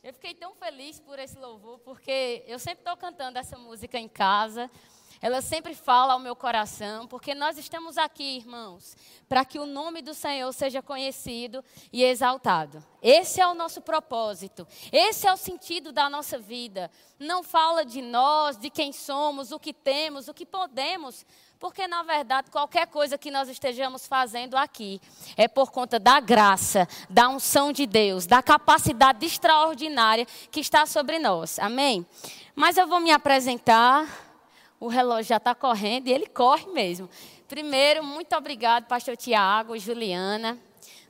Eu fiquei tão feliz por esse louvor, porque eu sempre estou cantando essa música em casa. Ela sempre fala ao meu coração, porque nós estamos aqui, irmãos, para que o nome do Senhor seja conhecido e exaltado. Esse é o nosso propósito, esse é o sentido da nossa vida. Não fala de nós, de quem somos, o que temos, o que podemos, porque, na verdade, qualquer coisa que nós estejamos fazendo aqui é por conta da graça, da unção de Deus, da capacidade extraordinária que está sobre nós. Amém? Mas eu vou me apresentar. O relógio já está correndo e ele corre mesmo. Primeiro, muito obrigado, pastor Tiago, Juliana,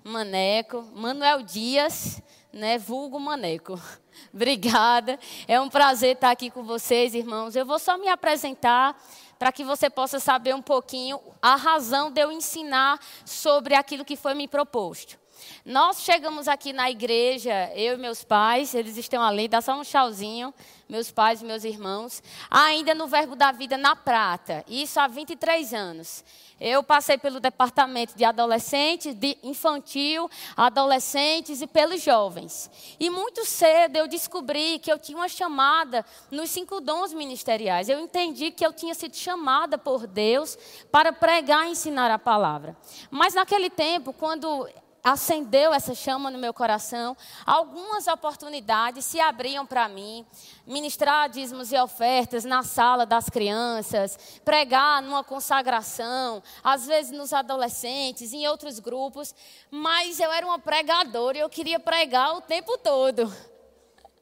Maneco, Manuel Dias, né, vulgo Maneco. Obrigada. É um prazer estar aqui com vocês, irmãos. Eu vou só me apresentar para que você possa saber um pouquinho a razão de eu ensinar sobre aquilo que foi me proposto. Nós chegamos aqui na igreja, eu e meus pais, eles estão ali, dá só um tchauzinho, meus pais e meus irmãos, ainda no Verbo da Vida na Prata, isso há 23 anos. Eu passei pelo departamento de adolescentes, de infantil, adolescentes e pelos jovens. E muito cedo eu descobri que eu tinha uma chamada nos cinco dons ministeriais. Eu entendi que eu tinha sido chamada por Deus para pregar e ensinar a palavra. Mas naquele tempo, quando acendeu essa chama no meu coração. Algumas oportunidades se abriam para mim. Ministrar dízimos e ofertas na sala das crianças, pregar numa consagração, às vezes nos adolescentes, em outros grupos. Mas eu era uma pregadora e eu queria pregar o tempo todo.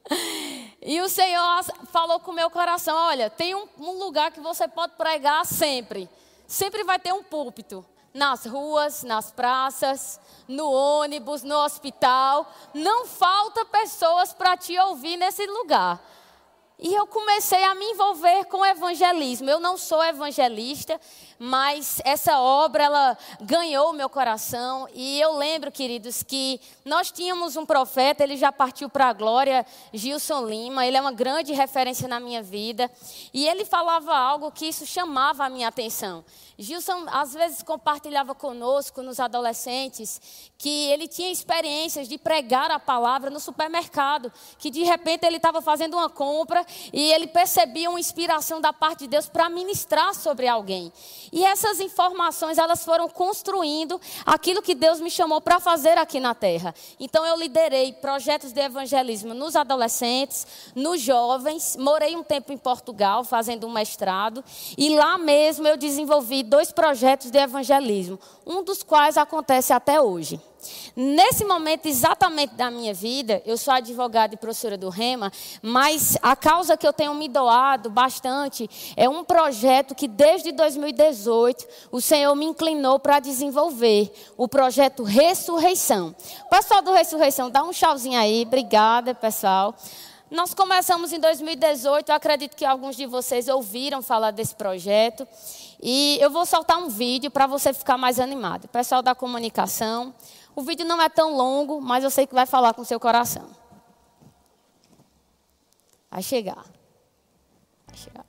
E o Senhor falou com o meu coração: olha, tem um, um lugar que você pode pregar sempre. Sempre vai ter um púlpito nas ruas, nas praças, no ônibus, no hospital. Não falta pessoas para te ouvir nesse lugar. E eu comecei a me envolver com o evangelismo. Eu não sou evangelista, mas essa obra ela ganhou meu coração. E eu lembro, queridos, que nós tínhamos um profeta, ele já partiu para a glória, Gilson Lima. Ele é uma grande referência na minha vida. E ele falava algo que isso chamava a minha atenção. Gilson às vezes compartilhava conosco nos adolescentes que ele tinha experiências de pregar a palavra no supermercado, que de repente ele estava fazendo uma compra e ele percebia uma inspiração da parte de Deus para ministrar sobre alguém. E essas informações elas foram construindo aquilo que Deus me chamou para fazer aqui na terra. Então eu liderei projetos de evangelismo nos adolescentes, nos jovens, morei um tempo em Portugal fazendo um mestrado e lá mesmo eu desenvolvi dois projetos de evangelismo, um dos quais acontece até hoje. Nesse momento exatamente da minha vida, eu sou advogada e professora do Rema, mas a causa que eu tenho me doado bastante é um projeto que desde 2018 o Senhor me inclinou para desenvolver, o projeto Ressurreição. Pessoal do Ressurreição, dá um tchauzinho aí, obrigada pessoal. Nós começamos em 2018, eu acredito que alguns de vocês ouviram falar desse projeto. E eu vou soltar um vídeo para você ficar mais animado. Pessoal da comunicação, o vídeo não é tão longo, mas eu sei que vai falar com o seu coração. Vai chegar. Vai chegar.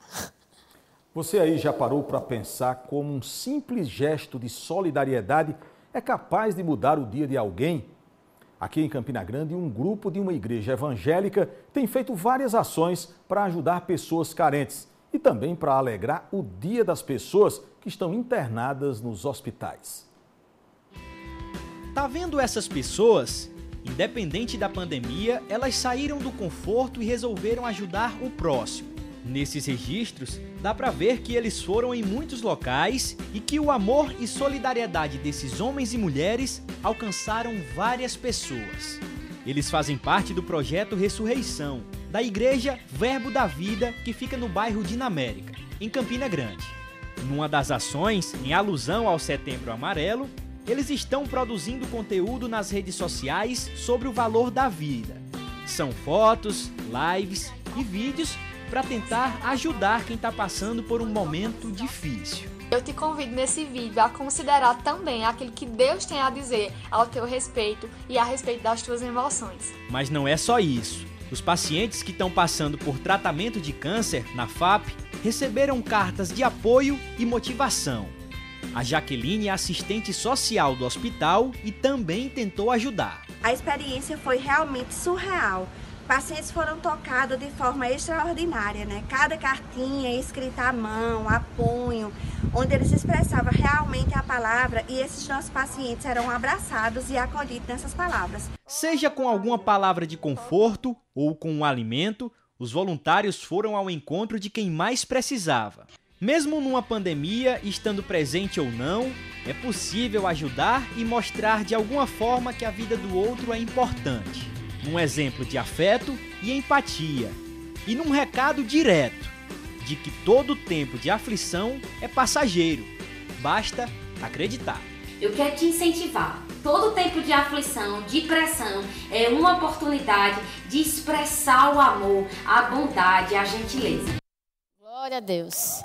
Você aí já parou para pensar como um simples gesto de solidariedade é capaz de mudar o dia de alguém? Aqui em Campina Grande, um grupo de uma igreja evangélica tem feito várias ações para ajudar pessoas carentes e também para alegrar o dia das pessoas que estão internadas nos hospitais. Tá vendo essas pessoas? Independente da pandemia, elas saíram do conforto e resolveram ajudar o próximo. Nesses registros, dá para ver que eles foram em muitos locais e que o amor e solidariedade desses homens e mulheres alcançaram várias pessoas. Eles fazem parte do projeto Ressurreição, da Igreja Verbo da Vida, que fica no bairro Dinamérica, em Campina Grande. Numa das ações, em alusão ao Setembro Amarelo, eles estão produzindo conteúdo nas redes sociais sobre o valor da vida. São fotos, lives e vídeos para tentar ajudar quem está passando por um momento difícil. Eu te convido nesse vídeo a considerar também aquilo que Deus tem a dizer ao teu respeito e a respeito das tuas emoções. Mas não é só isso. Os pacientes que estão passando por tratamento de câncer na FAP receberam cartas de apoio e motivação. A Jaqueline é assistente social do hospital e também tentou ajudar. A experiência foi realmente surreal pacientes foram tocados de forma extraordinária, né? Cada cartinha escrita à mão, a punho, onde eles expressavam realmente a palavra e esses nossos pacientes eram abraçados e acolhidos nessas palavras. Seja com alguma palavra de conforto ou com um alimento, os voluntários foram ao encontro de quem mais precisava. Mesmo numa pandemia, estando presente ou não, é possível ajudar e mostrar de alguma forma que a vida do outro é importante. Num exemplo de afeto e empatia. E num recado direto de que todo tempo de aflição é passageiro. Basta acreditar. Eu quero te incentivar. Todo tempo de aflição, de pressão, é uma oportunidade de expressar o amor, a bondade, a gentileza. Glória a Deus.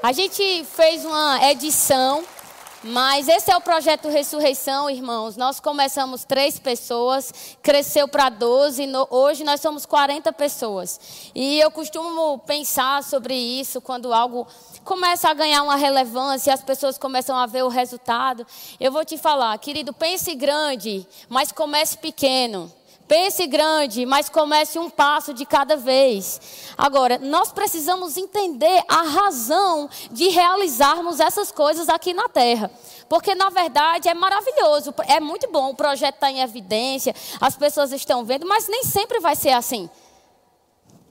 A gente fez uma edição, mas esse é o projeto Ressurreição, irmãos. Nós começamos três pessoas, cresceu para 12, no, hoje nós somos 40 pessoas. E eu costumo pensar sobre isso quando algo começa a ganhar uma relevância as pessoas começam a ver o resultado. Eu vou te falar, querido, pense grande, mas comece pequeno. Pense grande, mas comece um passo de cada vez. Agora, nós precisamos entender a razão de realizarmos essas coisas aqui na Terra. Porque, na verdade, é maravilhoso, é muito bom. O projeto está em evidência, as pessoas estão vendo, mas nem sempre vai ser assim.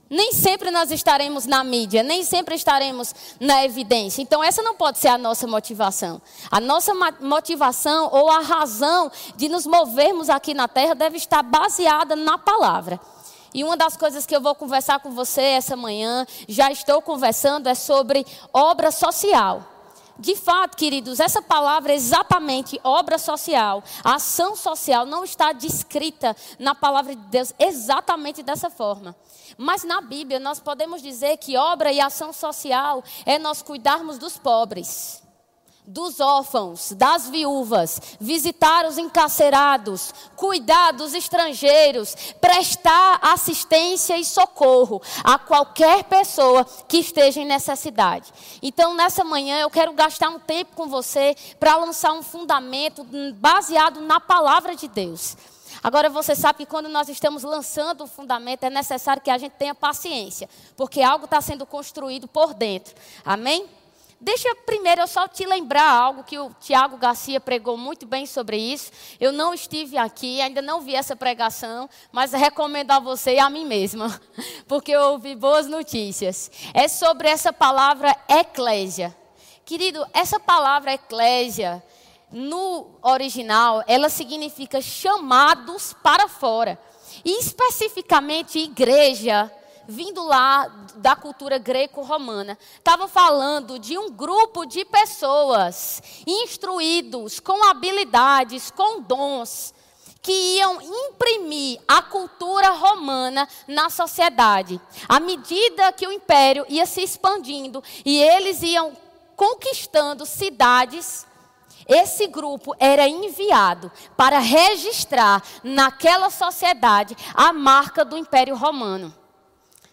Nem sempre nós estaremos na mídia, nem sempre estaremos na evidência. Então, essa não pode ser a nossa motivação. A nossa motivação ou a razão de nos movermos aqui na terra deve estar baseada na palavra. E uma das coisas que eu vou conversar com você essa manhã, já estou conversando, é sobre obra social. De fato, queridos, essa palavra é exatamente obra social, ação social, não está descrita na palavra de Deus exatamente dessa forma. Mas na Bíblia nós podemos dizer que obra e ação social é nós cuidarmos dos pobres, dos órfãos, das viúvas, visitar os encarcerados, cuidar dos estrangeiros, prestar assistência e socorro a qualquer pessoa que esteja em necessidade. Então, nessa manhã, eu quero gastar um tempo com você para lançar um fundamento baseado na palavra de Deus. Agora você sabe que quando nós estamos lançando um fundamento, é necessário que a gente tenha paciência, porque algo está sendo construído por dentro. Amém? Deixa primeiro eu só te lembrar algo que o Tiago Garcia pregou muito bem sobre isso. Eu não estive aqui, ainda não vi essa pregação, mas recomendo a você e a mim mesma, porque eu ouvi boas notícias. É sobre essa palavra eclésia. Querido, essa palavra eclésia, no original, ela significa chamados para fora. E especificamente igreja, vindo lá da cultura greco-romana, estava falando de um grupo de pessoas instruídos, com habilidades, com dons, que iam imprimir a cultura romana na sociedade. À medida que o império ia se expandindo e eles iam conquistando cidades, esse grupo era enviado para registrar naquela sociedade a marca do Império Romano.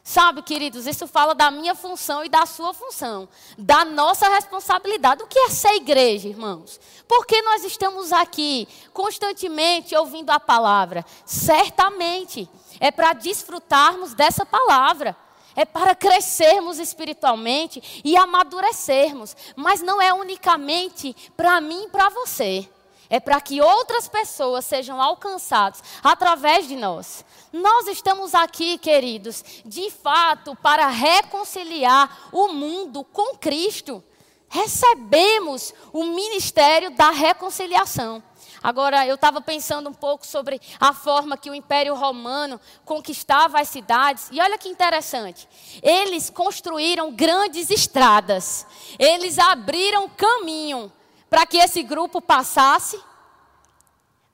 Sabe, queridos, isso fala da minha função e da sua função, da nossa responsabilidade. O que é ser igreja, irmãos? Por que nós estamos aqui constantemente ouvindo a palavra? Certamente é para desfrutarmos dessa palavra é para crescermos espiritualmente e amadurecermos. Mas não é unicamente para mim e para você. É para que outras pessoas sejam alcançadas através de nós. Nós estamos aqui, queridos, de fato, para reconciliar o mundo com Cristo. Recebemos o ministério da reconciliação. Agora, eu estava pensando um pouco sobre a forma que o Império Romano conquistava as cidades. E olha que interessante. Eles construíram grandes estradas. Eles abriram caminho para que esse grupo passasse,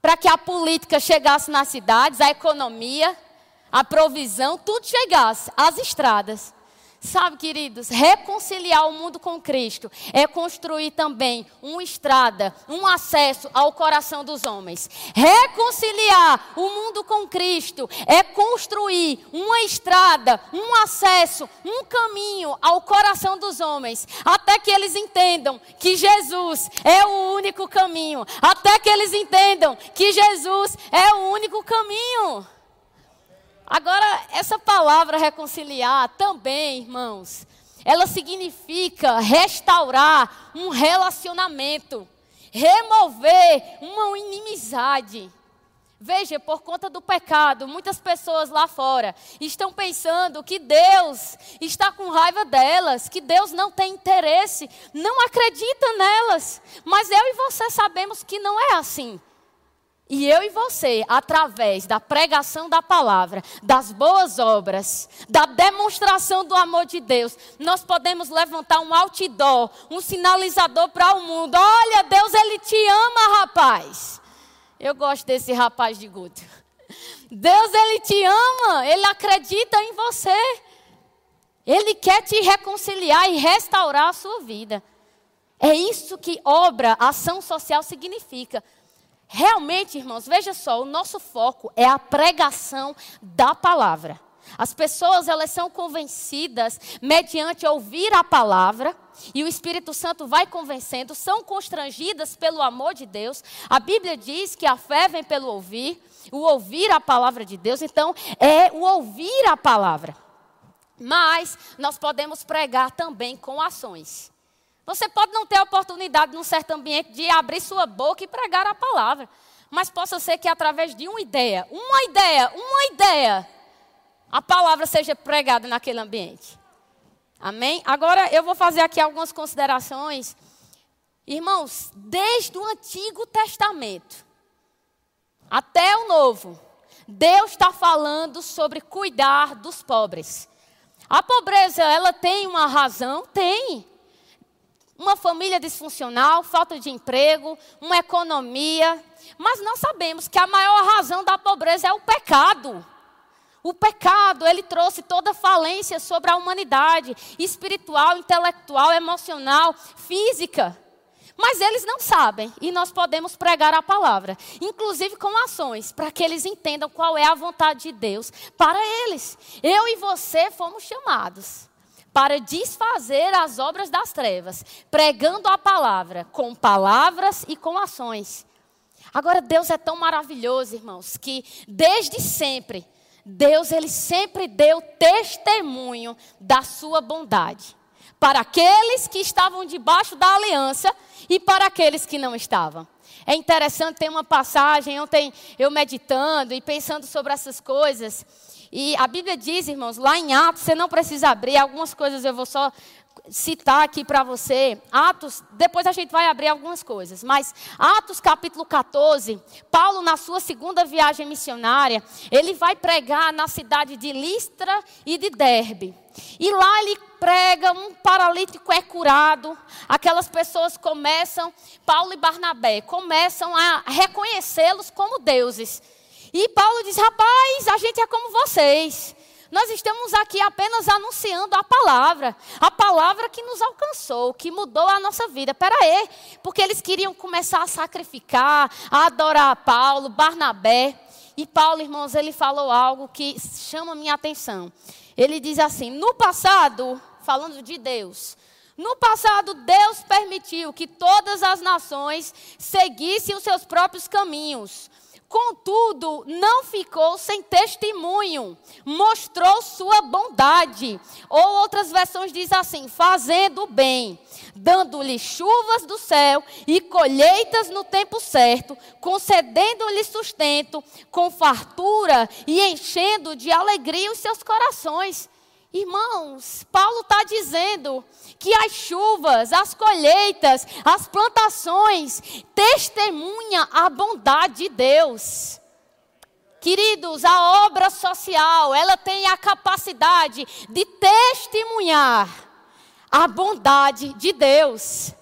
para que a política chegasse nas cidades, a economia, a provisão, tudo chegasse às estradas. Sabe, queridos, reconciliar o mundo com Cristo é construir também uma estrada, um acesso ao coração dos homens. Reconciliar o mundo com Cristo é construir uma estrada, um acesso, um caminho ao coração dos homens, até que eles entendam que Jesus é o único caminho, até que eles entendam que Jesus é o único caminho. Agora, essa palavra reconciliar também, irmãos, ela significa restaurar um relacionamento, remover uma inimizade. Veja, por conta do pecado, muitas pessoas lá fora estão pensando que Deus está com raiva delas, que Deus não tem interesse, não acredita nelas. Mas eu e você sabemos que não é assim. E eu e você, através da pregação da palavra, das boas obras, da demonstração do amor de Deus, nós podemos levantar um outdoor, um sinalizador para o mundo. Olha, Deus, Ele te ama, rapaz. Eu gosto desse rapaz de Guto. Deus, Ele te ama, Ele acredita em você. Ele quer te reconciliar e restaurar a sua vida. É isso que obra, ação social significa. Realmente, irmãos, veja só, o nosso foco é a pregação da palavra. As pessoas, elas são convencidas mediante ouvir a palavra, e o Espírito Santo vai convencendo, são constrangidas pelo amor de Deus. A Bíblia diz que a fé vem pelo ouvir, o ouvir a palavra de Deus, então é o ouvir a palavra. Mas nós podemos pregar também com ações. Você pode não ter a oportunidade, num certo ambiente, de abrir sua boca e pregar a palavra. Mas possa ser que através de uma ideia, uma ideia, uma ideia, a palavra seja pregada naquele ambiente. Amém? Agora eu vou fazer aqui algumas considerações. Irmãos, desde o Antigo Testamento até o Novo, Deus está falando sobre cuidar dos pobres. A pobreza, ela tem uma razão? Tem uma família disfuncional, falta de emprego, uma economia. Mas nós sabemos que a maior razão da pobreza é o pecado. O pecado, ele trouxe toda falência sobre a humanidade, espiritual, intelectual, emocional, física. Mas eles não sabem e nós podemos pregar a palavra, inclusive com ações, para que eles entendam qual é a vontade de Deus para eles. Eu e você fomos chamados para desfazer as obras das trevas, pregando a palavra com palavras e com ações. Agora Deus é tão maravilhoso, irmãos, que desde sempre Deus ele sempre deu testemunho da sua bondade para aqueles que estavam debaixo da aliança e para aqueles que não estavam. É interessante ter uma passagem ontem eu meditando e pensando sobre essas coisas. E a Bíblia diz, irmãos, lá em Atos, você não precisa abrir, algumas coisas eu vou só citar aqui para você. Atos, depois a gente vai abrir algumas coisas, mas Atos capítulo 14, Paulo na sua segunda viagem missionária, ele vai pregar na cidade de Listra e de Derbe. E lá ele prega, um paralítico é curado, aquelas pessoas começam, Paulo e Barnabé, começam a reconhecê-los como deuses. E Paulo diz: rapaz, a gente é como vocês. Nós estamos aqui apenas anunciando a palavra, a palavra que nos alcançou, que mudou a nossa vida. Pera aí, porque eles queriam começar a sacrificar, a adorar Paulo, Barnabé. E Paulo, irmãos, ele falou algo que chama minha atenção. Ele diz assim: no passado, falando de Deus, no passado, Deus permitiu que todas as nações seguissem os seus próprios caminhos. Contudo, não ficou sem testemunho, mostrou sua bondade. Ou outras versões diz assim: fazendo o bem, dando-lhe chuvas do céu e colheitas no tempo certo, concedendo-lhe sustento com fartura e enchendo de alegria os seus corações. Irmãos, Paulo está dizendo que as chuvas, as colheitas, as plantações testemunham a bondade de Deus. Queridos, a obra social, ela tem a capacidade de testemunhar a bondade de Deus.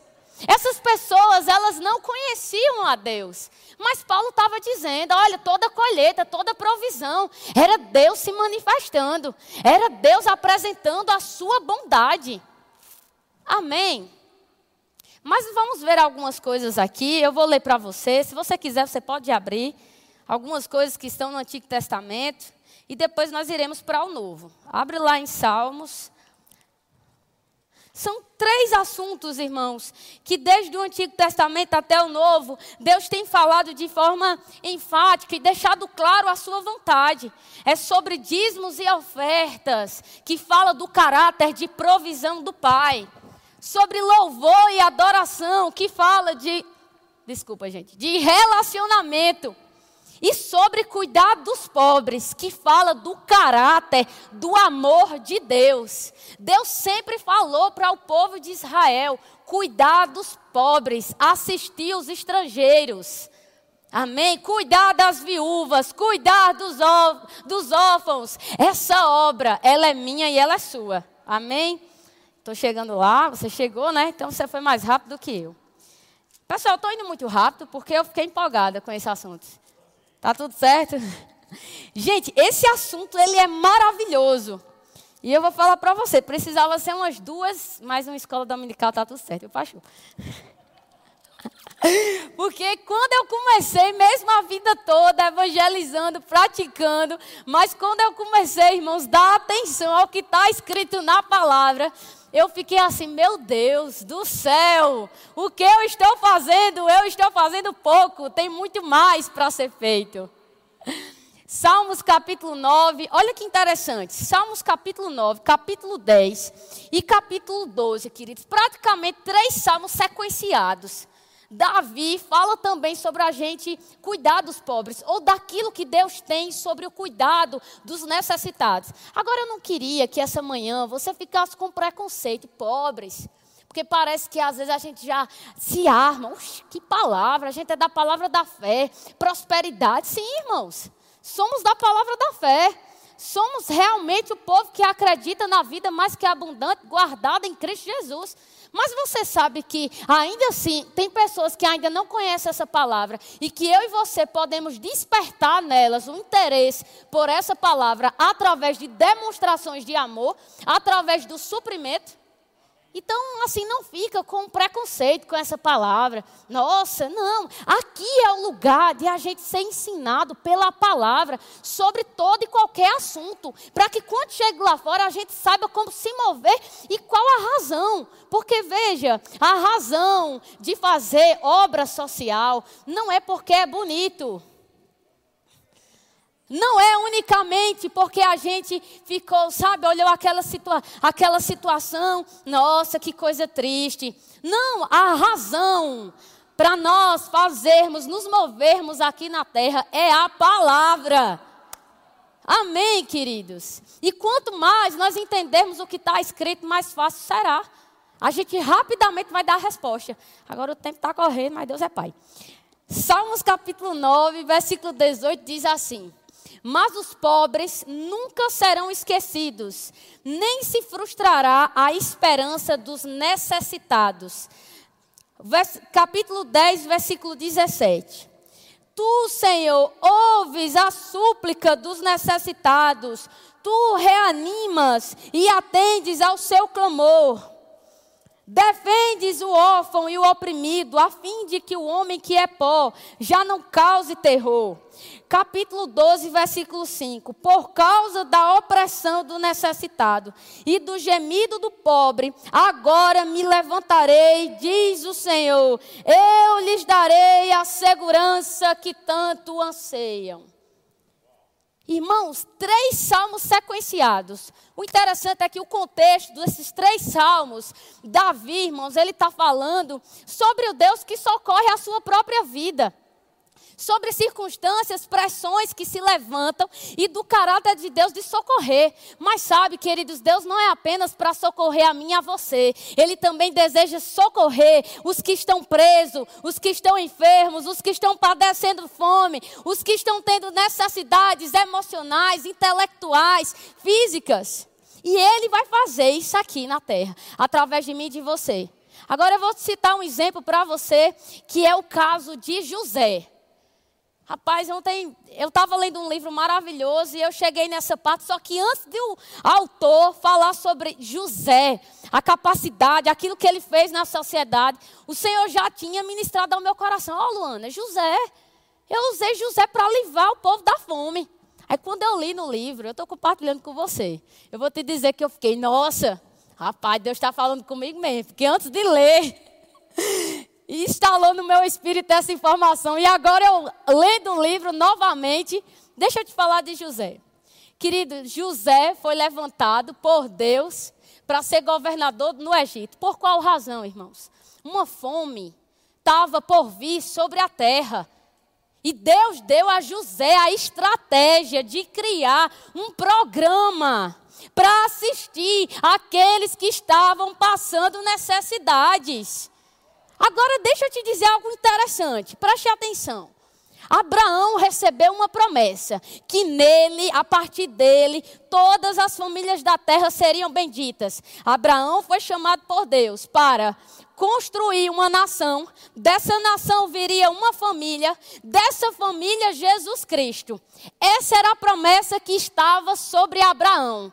Essas pessoas, elas não conheciam a Deus. Mas Paulo estava dizendo: olha, toda colheita, toda provisão, era Deus se manifestando, era Deus apresentando a sua bondade. Amém. Mas vamos ver algumas coisas aqui, eu vou ler para você. Se você quiser, você pode abrir algumas coisas que estão no Antigo Testamento e depois nós iremos para o Novo. Abre lá em Salmos. São três assuntos, irmãos, que desde o Antigo Testamento até o Novo, Deus tem falado de forma enfática e deixado claro a sua vontade. É sobre dízimos e ofertas, que fala do caráter de provisão do Pai. Sobre louvor e adoração, que fala de. Desculpa, gente. De relacionamento e sobre cuidar dos pobres, que fala do caráter, do amor de Deus. Deus sempre falou para o povo de Israel: cuidar dos pobres, assistir os estrangeiros. Amém? Cuidar das viúvas, cuidar dos, dos órfãos. Essa obra, ela é minha e ela é sua. Amém? Estou chegando lá, você chegou, né? Então você foi mais rápido do que eu. Pessoal, estou indo muito rápido porque eu fiquei empolgada com esse assunto. Tá tudo certo? Gente, esse assunto ele é maravilhoso. E eu vou falar para você, precisava ser umas duas, mais uma escola dominical, tá tudo certo, eu pacho. Porque quando eu comecei, mesmo a vida toda, evangelizando, praticando, mas quando eu comecei, irmãos, dar atenção ao que está escrito na palavra, eu fiquei assim, meu Deus do céu, o que eu estou fazendo? Eu estou fazendo pouco, tem muito mais para ser feito. Salmos capítulo 9, olha que interessante. Salmos capítulo 9, capítulo 10 e capítulo 12, queridos. Praticamente três salmos sequenciados. Davi fala também sobre a gente cuidar dos pobres, ou daquilo que Deus tem sobre o cuidado dos necessitados. Agora, eu não queria que essa manhã você ficasse com preconceito, pobres. Porque parece que às vezes a gente já se arma. Ux, que palavra, a gente é da palavra da fé. Prosperidade, sim, irmãos. Somos da palavra da fé. Somos realmente o povo que acredita na vida mais que abundante, guardada em Cristo Jesus. Mas você sabe que, ainda assim, tem pessoas que ainda não conhecem essa palavra e que eu e você podemos despertar nelas o interesse por essa palavra através de demonstrações de amor, através do suprimento. Então, assim, não fica com preconceito com essa palavra. Nossa, não. Aqui é o lugar de a gente ser ensinado pela palavra sobre todo e qualquer assunto. Para que quando chega lá fora a gente saiba como se mover e qual a razão. Porque, veja, a razão de fazer obra social não é porque é bonito. Não é unicamente porque a gente ficou, sabe, olhou aquela, situa aquela situação, nossa, que coisa triste. Não, a razão para nós fazermos, nos movermos aqui na terra é a palavra. Amém, queridos? E quanto mais nós entendermos o que está escrito, mais fácil será. A gente rapidamente vai dar a resposta. Agora o tempo está correndo, mas Deus é Pai. Salmos capítulo 9, versículo 18 diz assim. Mas os pobres nunca serão esquecidos, nem se frustrará a esperança dos necessitados. Vers capítulo 10, versículo 17. Tu, Senhor, ouves a súplica dos necessitados, tu reanimas e atendes ao seu clamor. Defendes o órfão e o oprimido, a fim de que o homem que é pó já não cause terror. Capítulo 12, versículo 5. Por causa da opressão do necessitado e do gemido do pobre, agora me levantarei, diz o Senhor. Eu lhes darei a segurança que tanto anseiam. Irmãos, três salmos sequenciados. O interessante é que o contexto desses três salmos, Davi, irmãos, ele está falando sobre o Deus que socorre a sua própria vida sobre circunstâncias, pressões que se levantam e do caráter de Deus de socorrer. Mas sabe, queridos, Deus não é apenas para socorrer a mim e a você. Ele também deseja socorrer os que estão presos, os que estão enfermos, os que estão padecendo fome, os que estão tendo necessidades emocionais, intelectuais, físicas. E ele vai fazer isso aqui na terra, através de mim e de você. Agora eu vou citar um exemplo para você, que é o caso de José. Rapaz, ontem eu estava lendo um livro maravilhoso e eu cheguei nessa parte, só que antes de o autor falar sobre José, a capacidade, aquilo que ele fez na sociedade, o Senhor já tinha ministrado ao meu coração. Ó, oh, Luana, José, eu usei José para livrar o povo da fome. Aí quando eu li no livro, eu estou compartilhando com você, eu vou te dizer que eu fiquei, nossa, Rapaz, Deus está falando comigo mesmo, porque antes de ler, instalou no meu espírito essa informação. E agora eu lendo o livro novamente, deixa eu te falar de José. Querido, José foi levantado por Deus para ser governador no Egito. Por qual razão, irmãos? Uma fome estava por vir sobre a terra. E Deus deu a José a estratégia de criar um programa para assistir aqueles que estavam passando necessidades. Agora, deixa eu te dizer algo interessante, preste atenção. Abraão recebeu uma promessa que nele, a partir dele, todas as famílias da terra seriam benditas. Abraão foi chamado por Deus para construir uma nação, dessa nação viria uma família, dessa família Jesus Cristo. Essa era a promessa que estava sobre Abraão.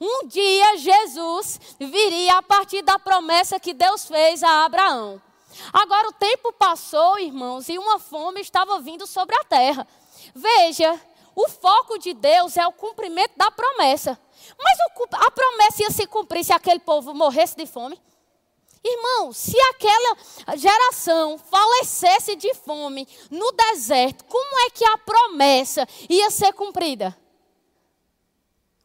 Um dia Jesus viria a partir da promessa que Deus fez a Abraão. Agora o tempo passou, irmãos, e uma fome estava vindo sobre a terra. Veja, o foco de Deus é o cumprimento da promessa. Mas a promessa ia se cumprir se aquele povo morresse de fome? Irmão, se aquela geração falecesse de fome no deserto, como é que a promessa ia ser cumprida?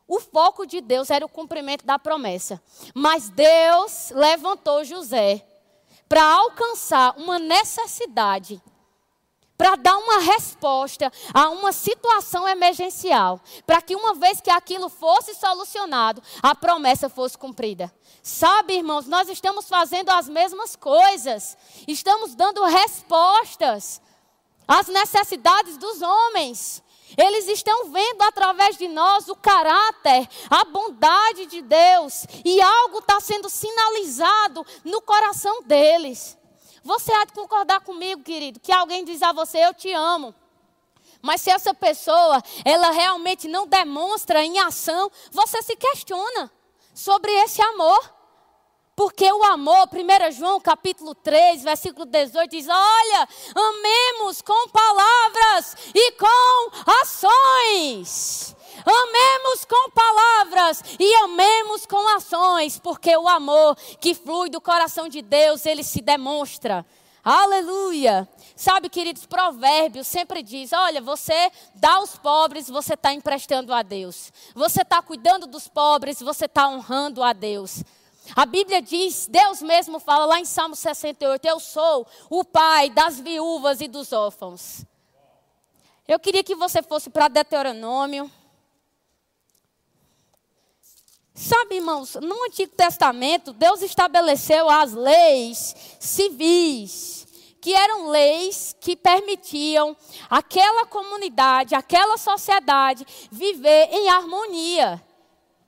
O foco de Deus era o cumprimento da promessa. Mas Deus levantou José para alcançar uma necessidade, para dar uma resposta a uma situação emergencial, para que uma vez que aquilo fosse solucionado, a promessa fosse cumprida. Sabe, irmãos, nós estamos fazendo as mesmas coisas, estamos dando respostas às necessidades dos homens. Eles estão vendo através de nós o caráter, a bondade de Deus. E algo está sendo sinalizado no coração deles. Você há de concordar comigo, querido, que alguém diz a você: Eu te amo. Mas se essa pessoa, ela realmente não demonstra em ação, você se questiona sobre esse amor. Porque o amor, 1 João capítulo 3, versículo 18, diz: Olha, amemos com palavras e com ações. Amemos com palavras e amemos com ações, porque o amor que flui do coração de Deus, ele se demonstra. Aleluia! Sabe, queridos, Provérbios sempre diz: olha, você dá aos pobres, você está emprestando a Deus. Você está cuidando dos pobres, você está honrando a Deus. A Bíblia diz, Deus mesmo fala lá em Salmo 68, eu sou o pai das viúvas e dos órfãos. Eu queria que você fosse para Deuteronômio. Sabe, irmãos, no Antigo Testamento, Deus estabeleceu as leis civis, que eram leis que permitiam aquela comunidade, aquela sociedade viver em harmonia.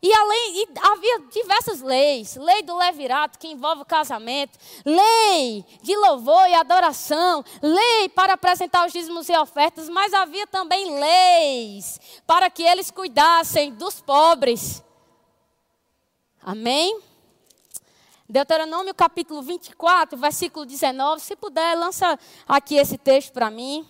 E além, e havia diversas leis, lei do levirato que envolve o casamento, lei de louvor e adoração, lei para apresentar os dízimos e ofertas, mas havia também leis para que eles cuidassem dos pobres. Amém? Deuteronômio capítulo 24, versículo 19, se puder, lança aqui esse texto para mim.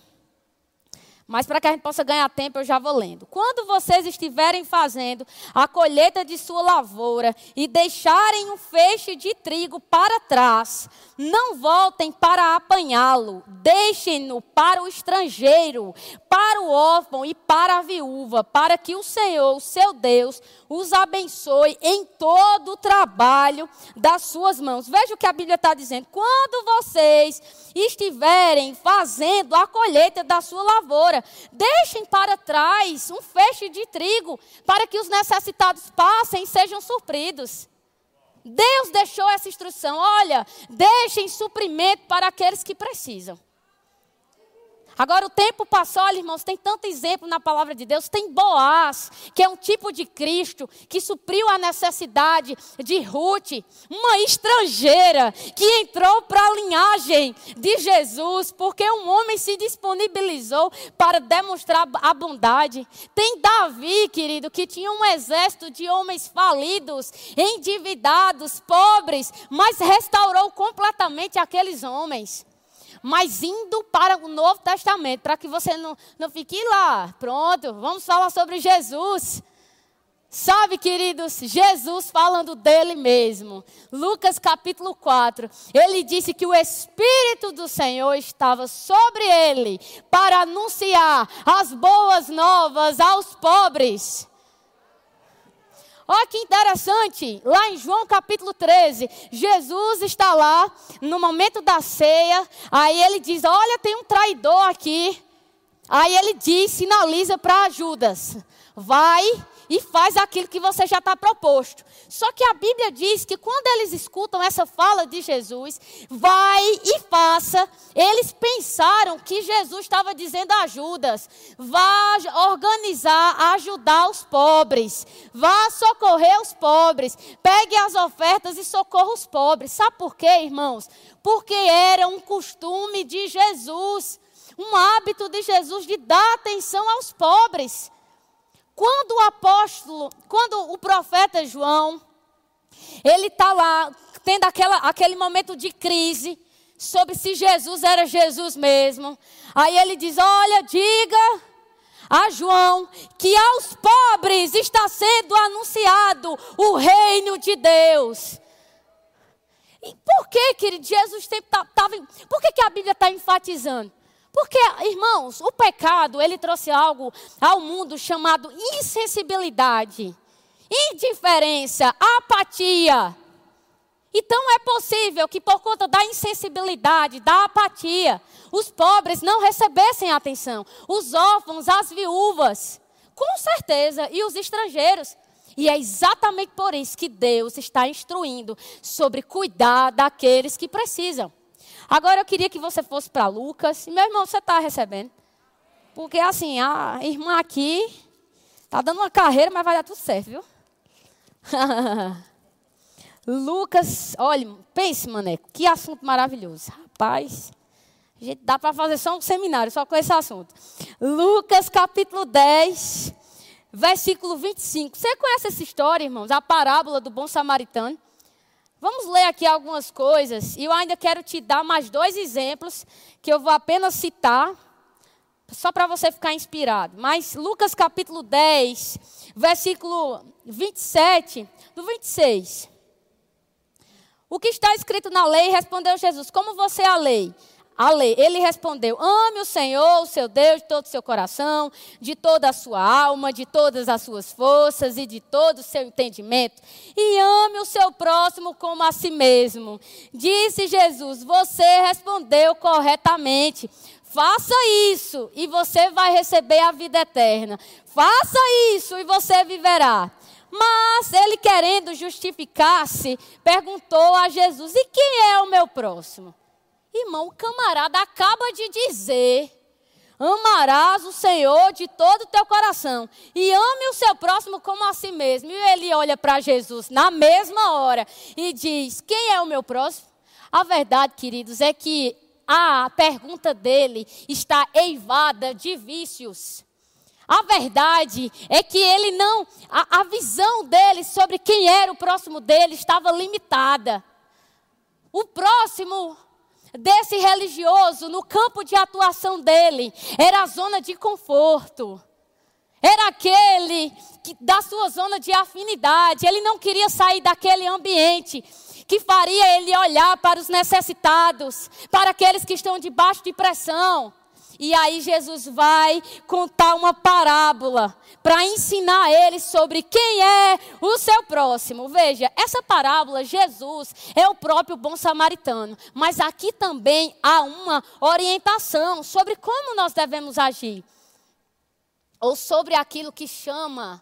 Mas para que a gente possa ganhar tempo, eu já vou lendo. Quando vocês estiverem fazendo a colheita de sua lavoura e deixarem um feixe de trigo para trás, não voltem para apanhá-lo, deixem-no para o estrangeiro, para o órfão e para a viúva, para que o Senhor, seu Deus, os abençoe em todo o trabalho das suas mãos. Veja o que a Bíblia está dizendo. Quando vocês estiverem fazendo a colheita da sua lavoura, deixem para trás um feixe de trigo, para que os necessitados passem e sejam supridos. Deus deixou essa instrução: olha, deixem suprimento para aqueles que precisam. Agora o tempo passou, olha, irmãos, tem tanto exemplo na palavra de Deus. Tem Boaz, que é um tipo de Cristo, que supriu a necessidade de Ruth, uma estrangeira que entrou para a linhagem de Jesus, porque um homem se disponibilizou para demonstrar a bondade. Tem Davi, querido, que tinha um exército de homens falidos, endividados, pobres, mas restaurou completamente aqueles homens mas indo para o Novo Testamento, para que você não, não fique lá. Pronto, vamos falar sobre Jesus. Sabe, queridos, Jesus falando dele mesmo. Lucas capítulo 4. Ele disse que o Espírito do Senhor estava sobre ele para anunciar as boas novas aos pobres. Olha que interessante, lá em João capítulo 13, Jesus está lá no momento da ceia, aí ele diz: Olha, tem um traidor aqui. Aí ele diz, sinaliza para Judas: Vai e faz aquilo que você já está proposto. Só que a Bíblia diz que quando eles escutam essa fala de Jesus, vai e faça, eles pensaram que Jesus estava dizendo a Judas: vá organizar, ajudar os pobres, vá socorrer os pobres, pegue as ofertas e socorra os pobres. Sabe por quê, irmãos? Porque era um costume de Jesus, um hábito de Jesus de dar atenção aos pobres. Quando o apóstolo, quando o profeta João, ele está lá, tendo aquela, aquele momento de crise, sobre se Jesus era Jesus mesmo. Aí ele diz: Olha, diga a João que aos pobres está sendo anunciado o reino de Deus. E por que, querido, Jesus estava. Tá, por que, que a Bíblia está enfatizando? Porque, irmãos, o pecado, ele trouxe algo ao mundo chamado insensibilidade, indiferença, apatia. Então é possível que por conta da insensibilidade, da apatia, os pobres não recebessem atenção, os órfãos, as viúvas, com certeza, e os estrangeiros. E é exatamente por isso que Deus está instruindo sobre cuidar daqueles que precisam. Agora eu queria que você fosse para Lucas. Meu irmão, você está recebendo? Porque assim, a irmã aqui está dando uma carreira, mas vai dar tudo certo, viu? Lucas, olha, pense, maneco, que assunto maravilhoso. Rapaz, gente dá para fazer só um seminário, só com esse assunto. Lucas capítulo 10, versículo 25. Você conhece essa história, irmãos? A parábola do bom samaritano. Vamos ler aqui algumas coisas e eu ainda quero te dar mais dois exemplos que eu vou apenas citar, só para você ficar inspirado. Mas Lucas capítulo 10, versículo 27, do 26. O que está escrito na lei, respondeu Jesus: Como você é a lei? A lei. Ele respondeu: Ame o Senhor, o seu Deus, de todo o seu coração, de toda a sua alma, de todas as suas forças e de todo o seu entendimento. E ame o seu próximo como a si mesmo. Disse Jesus: Você respondeu corretamente. Faça isso e você vai receber a vida eterna. Faça isso e você viverá. Mas ele, querendo justificar-se, perguntou a Jesus: E quem é o meu próximo? Irmão, o camarada acaba de dizer: amarás o Senhor de todo o teu coração e ame o seu próximo como a si mesmo. E ele olha para Jesus na mesma hora e diz: Quem é o meu próximo? A verdade, queridos, é que a pergunta dele está eivada de vícios. A verdade é que ele não, a, a visão dele sobre quem era o próximo dele estava limitada. O próximo desse religioso no campo de atuação dele era a zona de conforto. Era aquele que, da sua zona de afinidade. Ele não queria sair daquele ambiente que faria ele olhar para os necessitados, para aqueles que estão debaixo de pressão. E aí Jesus vai contar uma parábola para ensinar eles sobre quem é o seu próximo. Veja, essa parábola, Jesus é o próprio bom samaritano. Mas aqui também há uma orientação sobre como nós devemos agir. Ou sobre aquilo que chama,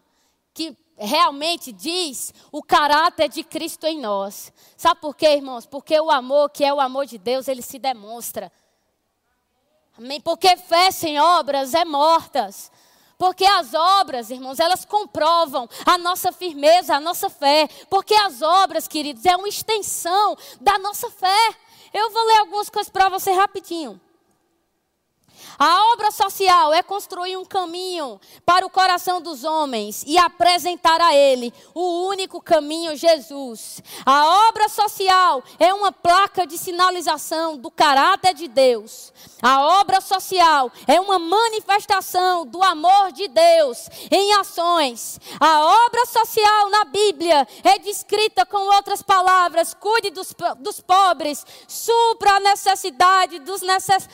que realmente diz o caráter de Cristo em nós. Sabe por quê, irmãos? Porque o amor, que é o amor de Deus, ele se demonstra. Amém? Porque fé sem obras é mortas. Porque as obras, irmãos, elas comprovam a nossa firmeza, a nossa fé. Porque as obras, queridos, é uma extensão da nossa fé. Eu vou ler algumas coisas para você rapidinho. A obra social é construir um caminho para o coração dos homens e apresentar a ele o único caminho, Jesus. A obra social é uma placa de sinalização do caráter de Deus. A obra social é uma manifestação do amor de Deus em ações. A obra social na Bíblia é descrita com outras palavras: cuide dos, dos pobres, supra a necessidade dos necess,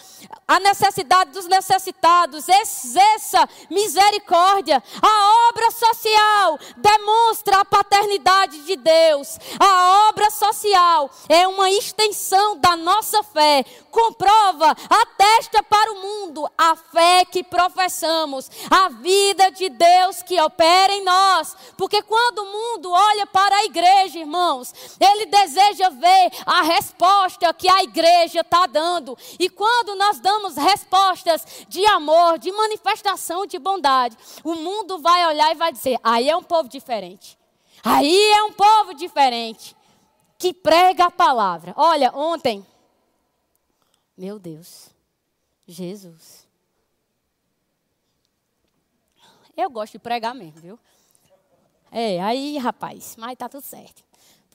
a necessidade dos necessitados, exerça misericórdia. A obra social demonstra a paternidade de Deus. A obra social é uma extensão da nossa fé, comprova, atesta para o mundo a fé que professamos, a vida de Deus que opera em nós. Porque quando o mundo olha para a igreja, irmãos, ele deseja ver a resposta que a igreja está dando. E quando nós damos respostas de amor, de manifestação de bondade, o mundo vai olhar e vai dizer: aí é um povo diferente. Aí é um povo diferente que prega a palavra. Olha, ontem, meu Deus, Jesus. Eu gosto de pregar mesmo, viu? É, aí, rapaz, mas tá tudo certo.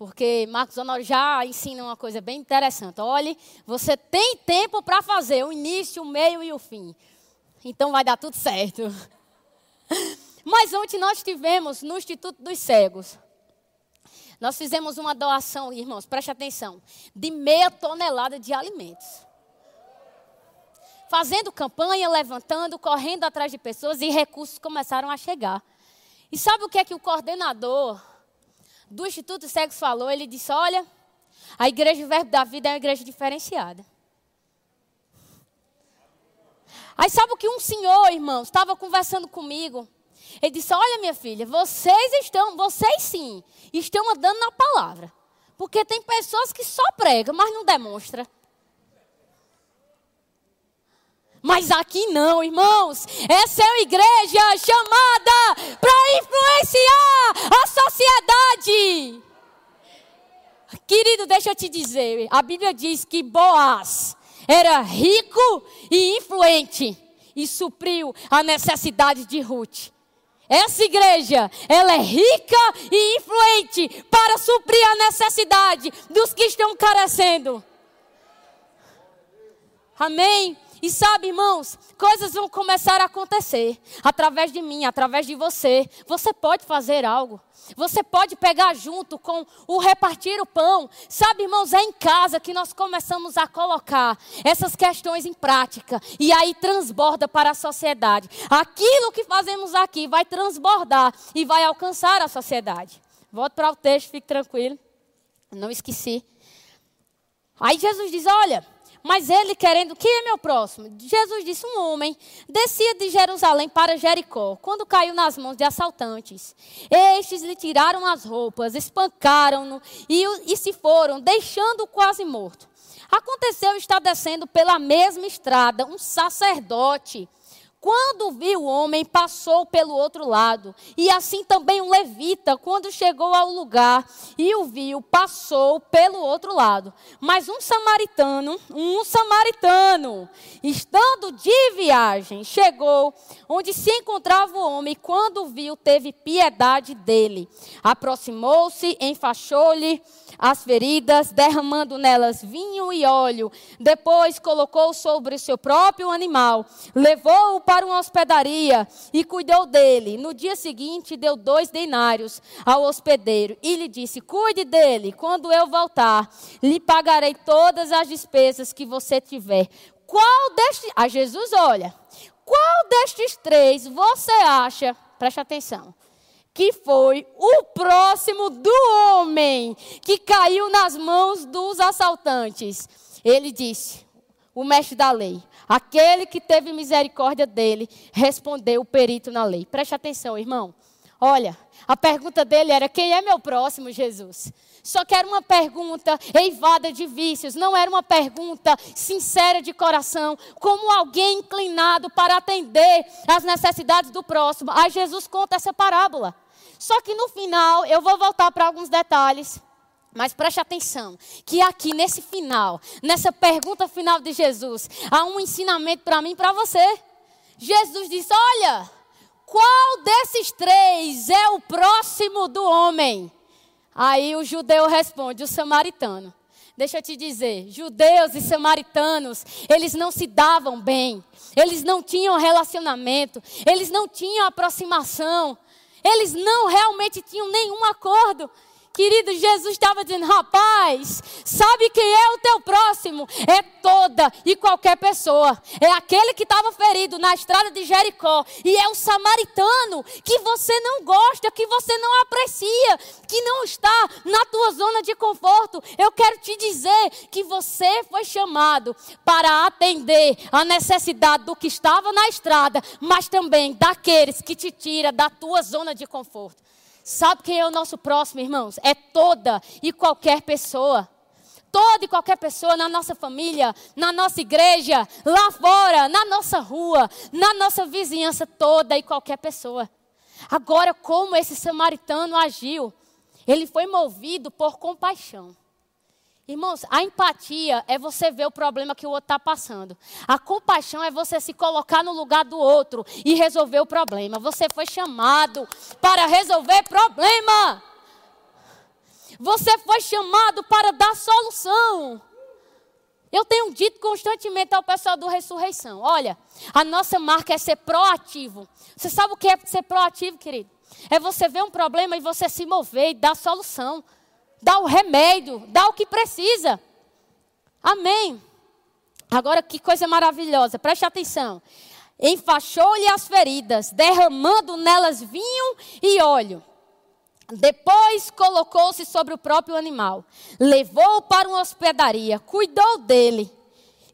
Porque Marcos Honório já ensina uma coisa bem interessante. Olhe, você tem tempo para fazer o início, o meio e o fim. Então vai dar tudo certo. Mas ontem nós tivemos no Instituto dos Cegos. Nós fizemos uma doação, irmãos, preste atenção, de meia tonelada de alimentos. Fazendo campanha, levantando, correndo atrás de pessoas e recursos começaram a chegar. E sabe o que é que o coordenador do Instituto Cegos falou? Ele disse: Olha, a Igreja Verbo da Vida é uma igreja diferenciada. Aí sabe o que um senhor, irmãos, estava conversando comigo. Ele disse: Olha, minha filha, vocês estão, vocês sim, estão andando na palavra. Porque tem pessoas que só pregam, mas não demonstram. Mas aqui não, irmãos. Essa é uma igreja chamada para influenciar a sociedade. Querido, deixa eu te dizer. A Bíblia diz que Boaz era rico e influente e supriu a necessidade de Ruth. Essa igreja, ela é rica e influente para suprir a necessidade dos que estão carecendo. Amém? E sabe, irmãos, coisas vão começar a acontecer através de mim, através de você. Você pode fazer algo. Você pode pegar junto com o repartir o pão. Sabe, irmãos, é em casa que nós começamos a colocar essas questões em prática. E aí transborda para a sociedade. Aquilo que fazemos aqui vai transbordar e vai alcançar a sociedade. Volto para o texto, fique tranquilo. Não esqueci. Aí Jesus diz: Olha, mas ele querendo, quem é meu próximo? Jesus disse: Um homem descia de Jerusalém para Jericó, quando caiu nas mãos de assaltantes. Estes lhe tiraram as roupas, espancaram-no e, e se foram, deixando-o quase morto. Aconteceu estar descendo pela mesma estrada um sacerdote quando viu o homem, passou pelo outro lado. E assim também um levita, quando chegou ao lugar e o viu, passou pelo outro lado. Mas um samaritano, um samaritano, estando de viagem, chegou onde se encontrava o homem, quando o viu, teve piedade dele. Aproximou-se, enfaixou-lhe as feridas, derramando nelas vinho e óleo. Depois colocou sobre o seu próprio animal, levou-o para uma hospedaria e cuidou dele. No dia seguinte, deu dois denários ao hospedeiro e lhe disse: Cuide dele, quando eu voltar, lhe pagarei todas as despesas que você tiver. Qual destes. A Jesus olha. Qual destes três você acha? Preste atenção que foi o próximo do homem que caiu nas mãos dos assaltantes. Ele disse: o mestre da lei, aquele que teve misericórdia dele, respondeu o perito na lei. Preste atenção, irmão. Olha, a pergunta dele era: quem é meu próximo, Jesus? Só que era uma pergunta eivada de vícios, não era uma pergunta sincera de coração, como alguém inclinado para atender às necessidades do próximo. Aí Jesus conta essa parábola. Só que no final, eu vou voltar para alguns detalhes. Mas preste atenção, que aqui nesse final, nessa pergunta final de Jesus, há um ensinamento para mim e para você. Jesus disse: Olha, qual desses três é o próximo do homem? Aí o judeu responde: O samaritano. Deixa eu te dizer, judeus e samaritanos, eles não se davam bem, eles não tinham relacionamento, eles não tinham aproximação, eles não realmente tinham nenhum acordo. Querido, Jesus estava dizendo: rapaz, sabe quem é o teu próximo? É toda e qualquer pessoa. É aquele que estava ferido na estrada de Jericó. E é o samaritano que você não gosta, que você não aprecia, que não está na tua zona de conforto. Eu quero te dizer que você foi chamado para atender a necessidade do que estava na estrada, mas também daqueles que te tira da tua zona de conforto. Sabe quem é o nosso próximo, irmãos? É toda e qualquer pessoa. Toda e qualquer pessoa na nossa família, na nossa igreja, lá fora, na nossa rua, na nossa vizinhança, toda e qualquer pessoa. Agora, como esse samaritano agiu? Ele foi movido por compaixão. Irmãos, a empatia é você ver o problema que o outro está passando. A compaixão é você se colocar no lugar do outro e resolver o problema. Você foi chamado para resolver problema. Você foi chamado para dar solução. Eu tenho dito constantemente ao pessoal do Ressurreição: olha, a nossa marca é ser proativo. Você sabe o que é ser proativo, querido? É você ver um problema e você se mover e dar solução dá o remédio, dá o que precisa. Amém. Agora que coisa maravilhosa, preste atenção. Enfaixou-lhe as feridas, derramando nelas vinho e óleo. Depois colocou-se sobre o próprio animal, levou-o para uma hospedaria, cuidou dele.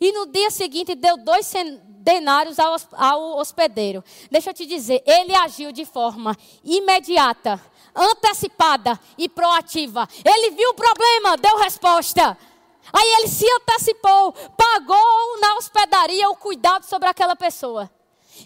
E no dia seguinte deu dois denários ao, hospedeiro. Deixa eu te dizer, ele agiu de forma imediata antecipada e proativa. Ele viu o problema, deu resposta. Aí ele se antecipou, pagou na hospedaria o cuidado sobre aquela pessoa.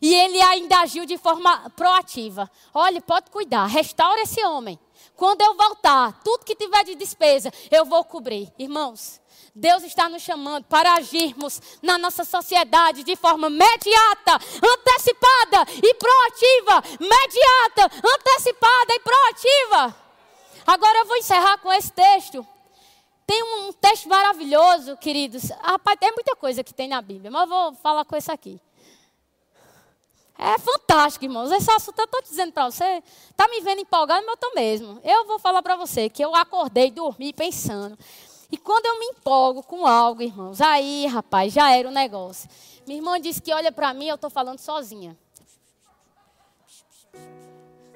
E ele ainda agiu de forma proativa. Olha, pode cuidar, restaura esse homem. Quando eu voltar, tudo que tiver de despesa, eu vou cobrir. Irmãos, Deus está nos chamando para agirmos na nossa sociedade de forma imediata, antecipada e proativa. Mediata, antecipada e proativa. Agora eu vou encerrar com esse texto. Tem um texto maravilhoso, queridos. Rapaz, tem muita coisa que tem na Bíblia, mas eu vou falar com esse aqui. É fantástico, irmãos. Esse assunto eu estou dizendo para você. Está me vendo empolgado, mas eu estou mesmo. Eu vou falar para você que eu acordei, dormi pensando. E quando eu me empolgo com algo, irmãos, aí, rapaz, já era o negócio. Minha irmã disse que olha para mim, eu estou falando sozinha.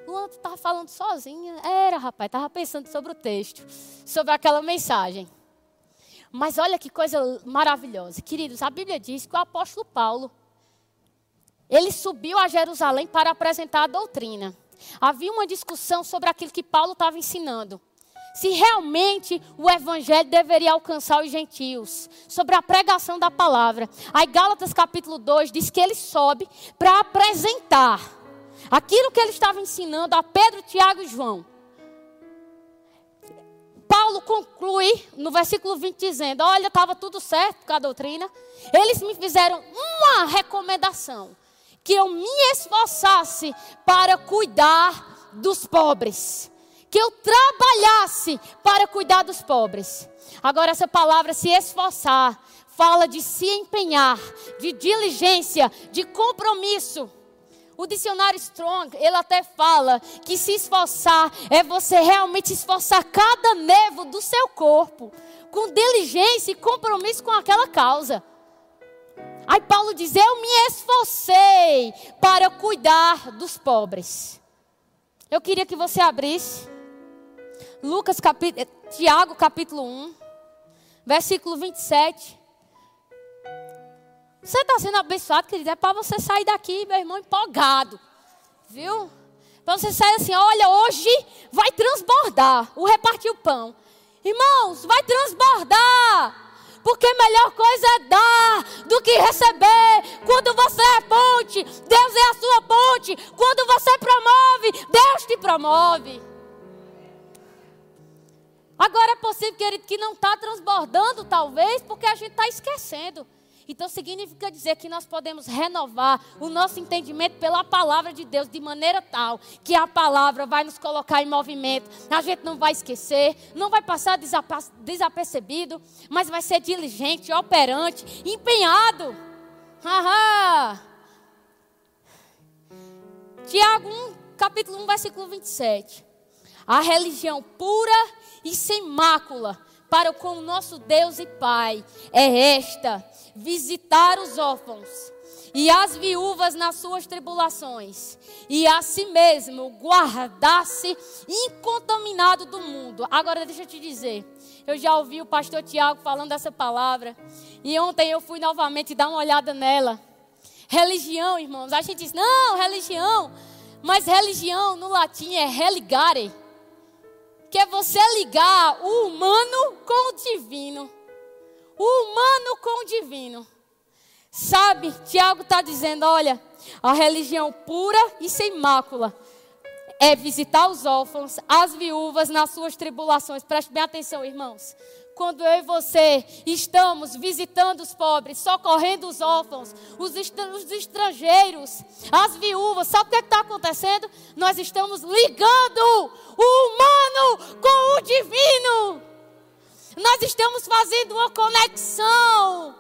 Luana, tu estava falando sozinha? Era, rapaz, estava pensando sobre o texto, sobre aquela mensagem. Mas olha que coisa maravilhosa. Queridos, a Bíblia diz que o apóstolo Paulo, ele subiu a Jerusalém para apresentar a doutrina. Havia uma discussão sobre aquilo que Paulo estava ensinando se realmente o evangelho deveria alcançar os gentios, sobre a pregação da palavra. Aí Gálatas capítulo 2 diz que ele sobe para apresentar aquilo que ele estava ensinando a Pedro, Tiago e João. Paulo conclui no versículo 20 dizendo: Olha, estava tudo certo com a doutrina. Eles me fizeram uma recomendação: que eu me esforçasse para cuidar dos pobres que eu trabalhasse para cuidar dos pobres. Agora, essa palavra se esforçar fala de se empenhar, de diligência, de compromisso. O dicionário Strong, ele até fala que se esforçar é você realmente esforçar cada nervo do seu corpo, com diligência e compromisso com aquela causa. Aí Paulo diz: Eu me esforcei para cuidar dos pobres. Eu queria que você abrisse Lucas capítulo, eh, Tiago capítulo 1, versículo 27. Você está sendo abençoado, querido, é para você sair daqui, meu irmão, empolgado. Viu? Para você sair assim, olha, hoje vai transbordar. O repartir o pão. Irmãos, vai transbordar. Porque melhor coisa é dar do que receber. Quando você é ponte, Deus é a sua ponte. Quando você promove, Deus te promove. Agora é possível, querido, que não está transbordando, talvez, porque a gente está esquecendo. Então significa dizer que nós podemos renovar o nosso entendimento pela palavra de Deus de maneira tal que a palavra vai nos colocar em movimento. A gente não vai esquecer, não vai passar desapercebido, mas vai ser diligente, operante, empenhado. Tiago 1, capítulo 1, versículo 27. A religião pura e sem mácula para com o nosso Deus e Pai é esta: visitar os órfãos e as viúvas nas suas tribulações, e a si mesmo guardar-se incontaminado do mundo. Agora deixa eu te dizer, eu já ouvi o pastor Tiago falando essa palavra, e ontem eu fui novamente dar uma olhada nela. Religião, irmãos, a gente diz, não, religião, mas religião no latim é religare que é você ligar o humano com o divino. O humano com o divino. Sabe, Tiago está dizendo: olha, a religião pura e sem mácula é visitar os órfãos, as viúvas nas suas tribulações. Preste bem atenção, irmãos quando eu e você estamos visitando os pobres, socorrendo os órfãos, os, os estrangeiros, as viúvas, sabe o que é está acontecendo? Nós estamos ligando o humano com o divino. Nós estamos fazendo uma conexão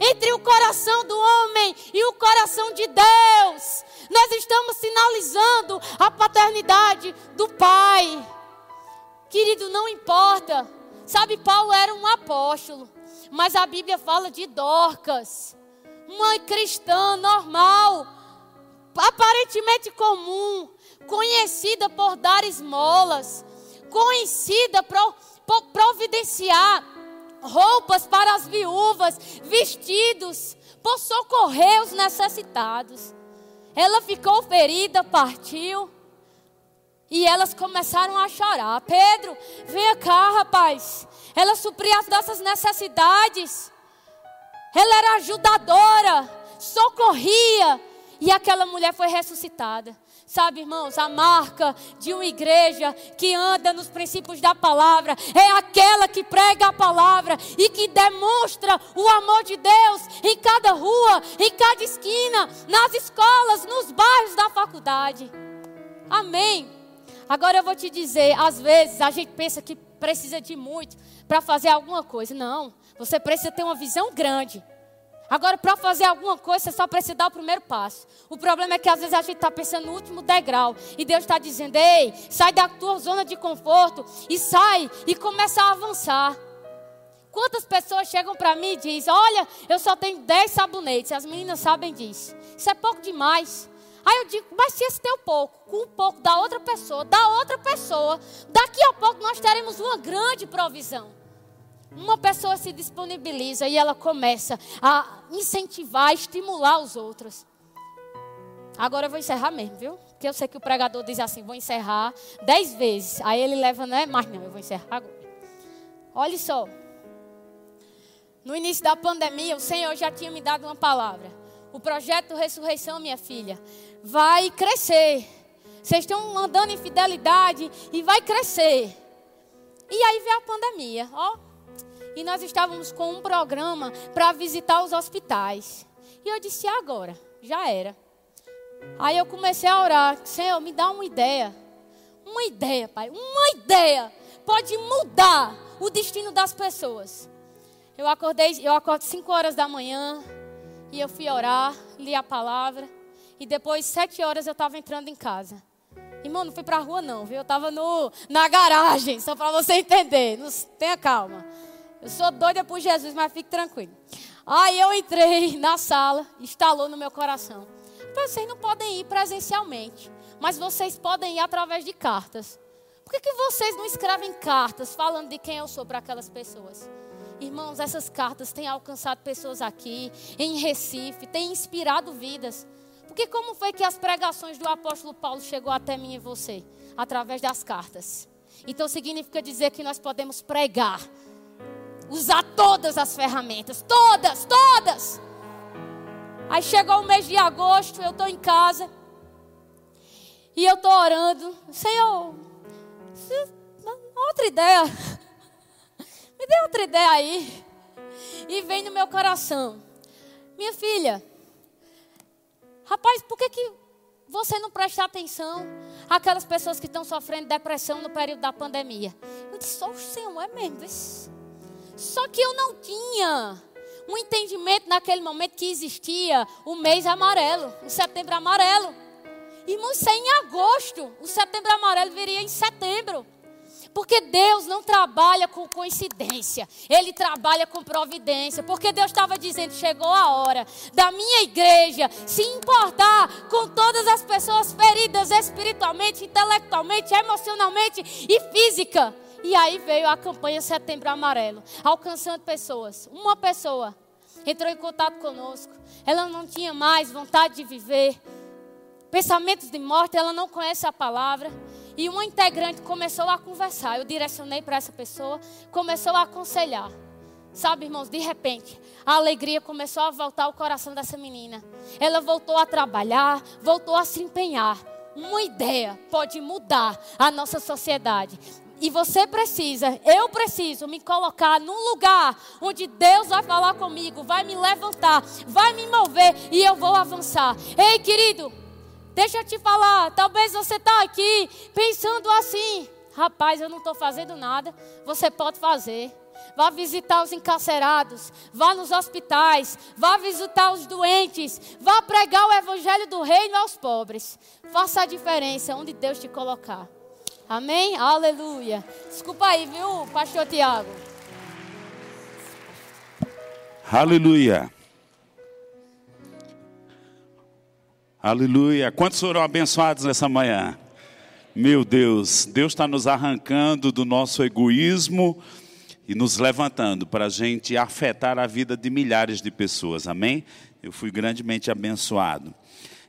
entre o coração do homem e o coração de Deus. Nós estamos sinalizando a paternidade do Pai. Querido, não importa Sabe, Paulo era um apóstolo, mas a Bíblia fala de Dorcas, uma cristã normal, aparentemente comum, conhecida por dar esmolas, conhecida por, providenciar roupas para as viúvas, vestidos, por socorrer os necessitados. Ela ficou ferida, partiu. E elas começaram a chorar. Pedro, vem cá, rapaz. Ela supria as nossas necessidades. Ela era ajudadora, socorria. E aquela mulher foi ressuscitada. Sabe, irmãos, a marca de uma igreja que anda nos princípios da palavra é aquela que prega a palavra e que demonstra o amor de Deus em cada rua, em cada esquina, nas escolas, nos bairros da faculdade. Amém. Agora eu vou te dizer, às vezes a gente pensa que precisa de muito para fazer alguma coisa. Não, você precisa ter uma visão grande. Agora, para fazer alguma coisa, você só precisa dar o primeiro passo. O problema é que às vezes a gente está pensando no último degrau. E Deus está dizendo: ei, sai da tua zona de conforto e sai e começa a avançar. Quantas pessoas chegam para mim e dizem: Olha, eu só tenho 10 sabonetes. As meninas sabem disso. Isso é pouco demais. Aí eu digo, mas se esse teu pouco, com um pouco da outra pessoa, da outra pessoa, daqui a pouco nós teremos uma grande provisão. Uma pessoa se disponibiliza e ela começa a incentivar, a estimular os outros. Agora eu vou encerrar mesmo, viu? Porque eu sei que o pregador diz assim: vou encerrar dez vezes. Aí ele leva, né? Mas não, eu vou encerrar agora. Olha só. No início da pandemia, o Senhor já tinha me dado uma palavra. O projeto Ressurreição, minha filha, vai crescer. Vocês estão andando em fidelidade e vai crescer. E aí veio a pandemia, ó. E nós estávamos com um programa para visitar os hospitais. E eu disse, agora, já era. Aí eu comecei a orar, Senhor, me dá uma ideia. Uma ideia, Pai, uma ideia pode mudar o destino das pessoas. Eu acordei, eu acordo 5 horas da manhã e eu fui orar, li a palavra. E depois, sete horas, eu estava entrando em casa. Irmão, não fui para a rua não, viu? Eu estava na garagem, só para você entender. Não, tenha calma. Eu sou doida por Jesus, mas fique tranquilo. Aí eu entrei na sala, instalou no meu coração. Vocês não podem ir presencialmente, mas vocês podem ir através de cartas. Por que, que vocês não escrevem cartas falando de quem eu sou para aquelas pessoas? Irmãos, essas cartas têm alcançado pessoas aqui, em Recife, têm inspirado vidas. Porque como foi que as pregações do apóstolo Paulo chegou até mim e você? Através das cartas. Então significa dizer que nós podemos pregar, usar todas as ferramentas, todas, todas. Aí chegou o mês de agosto, eu estou em casa e eu estou orando, Senhor, outra ideia, outra ideia aí. E vem no meu coração. Minha filha, rapaz, por que, que você não presta atenção àquelas pessoas que estão sofrendo depressão no período da pandemia? Eu disse, oh, Senhor, é mesmo. Só que eu não tinha um entendimento naquele momento que existia o mês amarelo, o setembro amarelo. Irmãos, isso é em agosto. O setembro amarelo viria em setembro. Porque Deus não trabalha com coincidência, Ele trabalha com providência. Porque Deus estava dizendo: chegou a hora da minha igreja se importar com todas as pessoas feridas espiritualmente, intelectualmente, emocionalmente e física. E aí veio a campanha Setembro Amarelo, alcançando pessoas. Uma pessoa entrou em contato conosco. Ela não tinha mais vontade de viver. Pensamentos de morte, ela não conhece a palavra. E uma integrante começou a conversar. Eu direcionei para essa pessoa, começou a aconselhar. Sabe, irmãos, de repente, a alegria começou a voltar ao coração dessa menina. Ela voltou a trabalhar, voltou a se empenhar. Uma ideia pode mudar a nossa sociedade. E você precisa, eu preciso me colocar num lugar onde Deus vai falar comigo, vai me levantar, vai me mover e eu vou avançar. Ei, querido, deixa eu te falar. Talvez você está aqui pensando assim: rapaz, eu não estou fazendo nada. Você pode fazer. Vá visitar os encarcerados, vá nos hospitais, vá visitar os doentes, vá pregar o evangelho do reino aos pobres. Faça a diferença onde Deus te colocar. Amém? Aleluia. Desculpa aí, viu, pastor Tiago? Aleluia. Aleluia. Quantos foram abençoados nessa manhã? Meu Deus, Deus está nos arrancando do nosso egoísmo e nos levantando para a gente afetar a vida de milhares de pessoas. Amém? Eu fui grandemente abençoado.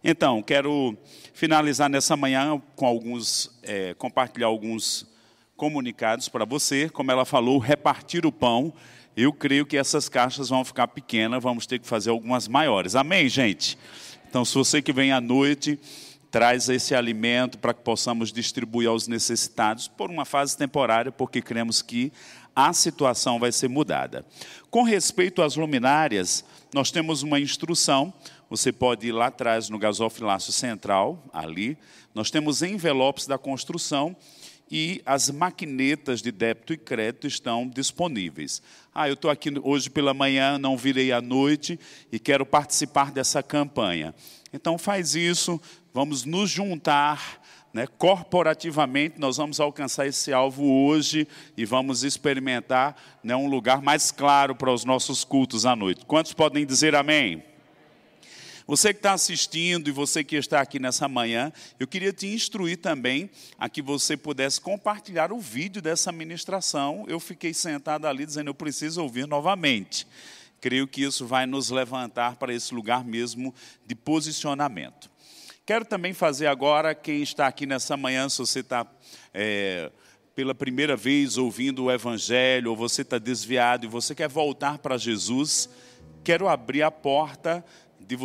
Então, quero finalizar nessa manhã com alguns, é, compartilhar alguns comunicados para você. Como ela falou, repartir o pão. Eu creio que essas caixas vão ficar pequenas, vamos ter que fazer algumas maiores. Amém, gente? Então, se você que vem à noite, traz esse alimento para que possamos distribuir aos necessitados por uma fase temporária, porque cremos que a situação vai ser mudada. Com respeito às luminárias, nós temos uma instrução você pode ir lá atrás no gasofilácio central, ali. Nós temos envelopes da construção e as maquinetas de débito e crédito estão disponíveis. Ah, eu estou aqui hoje pela manhã, não virei à noite e quero participar dessa campanha. Então faz isso, vamos nos juntar. Né, corporativamente, nós vamos alcançar esse alvo hoje e vamos experimentar né, um lugar mais claro para os nossos cultos à noite. Quantos podem dizer amém? Você que está assistindo e você que está aqui nessa manhã, eu queria te instruir também a que você pudesse compartilhar o vídeo dessa ministração. Eu fiquei sentado ali dizendo, eu preciso ouvir novamente. Creio que isso vai nos levantar para esse lugar mesmo de posicionamento. Quero também fazer agora, quem está aqui nessa manhã, se você está é, pela primeira vez ouvindo o Evangelho, ou você está desviado e você quer voltar para Jesus, quero abrir a porta